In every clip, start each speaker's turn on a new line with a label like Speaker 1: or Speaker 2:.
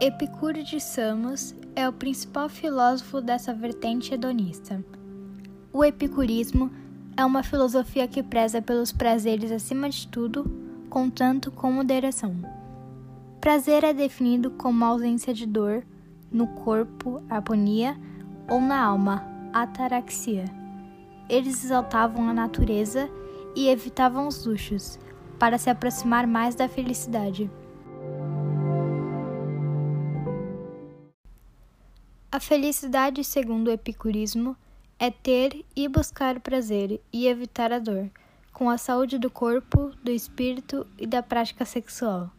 Speaker 1: Epicuro de Samos é o principal filósofo dessa vertente hedonista. O epicurismo é uma filosofia que preza pelos prazeres acima de tudo, contanto com moderação. Prazer é definido como ausência de dor no corpo, harmonia, ou na alma, ataraxia. Eles exaltavam a natureza e evitavam os luxos, para se aproximar mais da felicidade. A felicidade, segundo o epicurismo, é ter e buscar prazer e evitar a dor, com a saúde do corpo, do espírito e da prática sexual.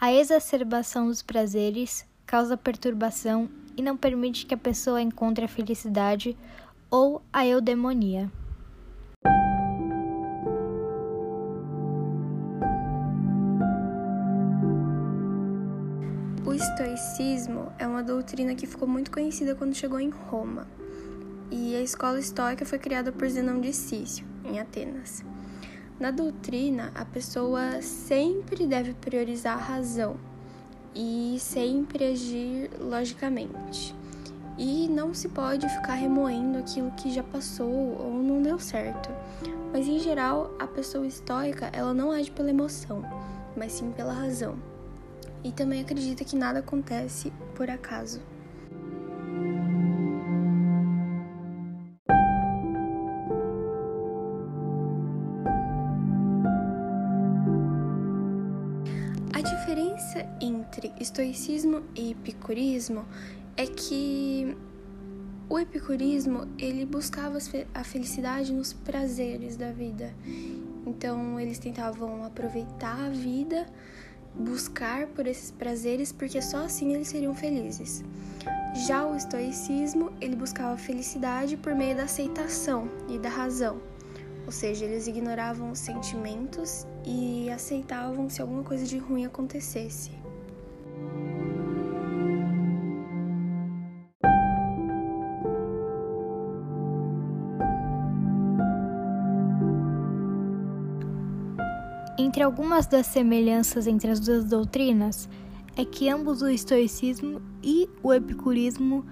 Speaker 1: A exacerbação dos prazeres causa perturbação e não permite que a pessoa encontre a felicidade ou a eudemonia.
Speaker 2: O estoicismo é uma doutrina que ficou muito conhecida quando chegou em Roma. E a escola estoica foi criada por Zenão de Cício, em Atenas. Na doutrina, a pessoa sempre deve priorizar a razão e sempre agir logicamente. E não se pode ficar remoendo aquilo que já passou ou não deu certo. Mas em geral, a pessoa estoica, ela não age pela emoção, mas sim pela razão e também acredita que nada acontece por acaso. A diferença entre estoicismo e epicurismo é que o epicurismo ele buscava a felicidade nos prazeres da vida. Então eles tentavam aproveitar a vida buscar por esses prazeres, porque só assim eles seriam felizes. Já o estoicismo, ele buscava felicidade por meio da aceitação e da razão. Ou seja, eles ignoravam os sentimentos e aceitavam se alguma coisa de ruim acontecesse.
Speaker 1: Entre algumas das semelhanças entre as duas doutrinas é que ambos o estoicismo e o epicurismo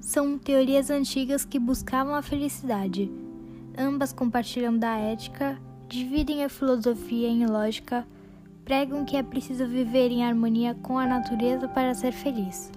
Speaker 1: são teorias antigas que buscavam a felicidade. Ambas compartilham da ética, dividem a filosofia em lógica, pregam que é preciso viver em harmonia com a natureza para ser feliz.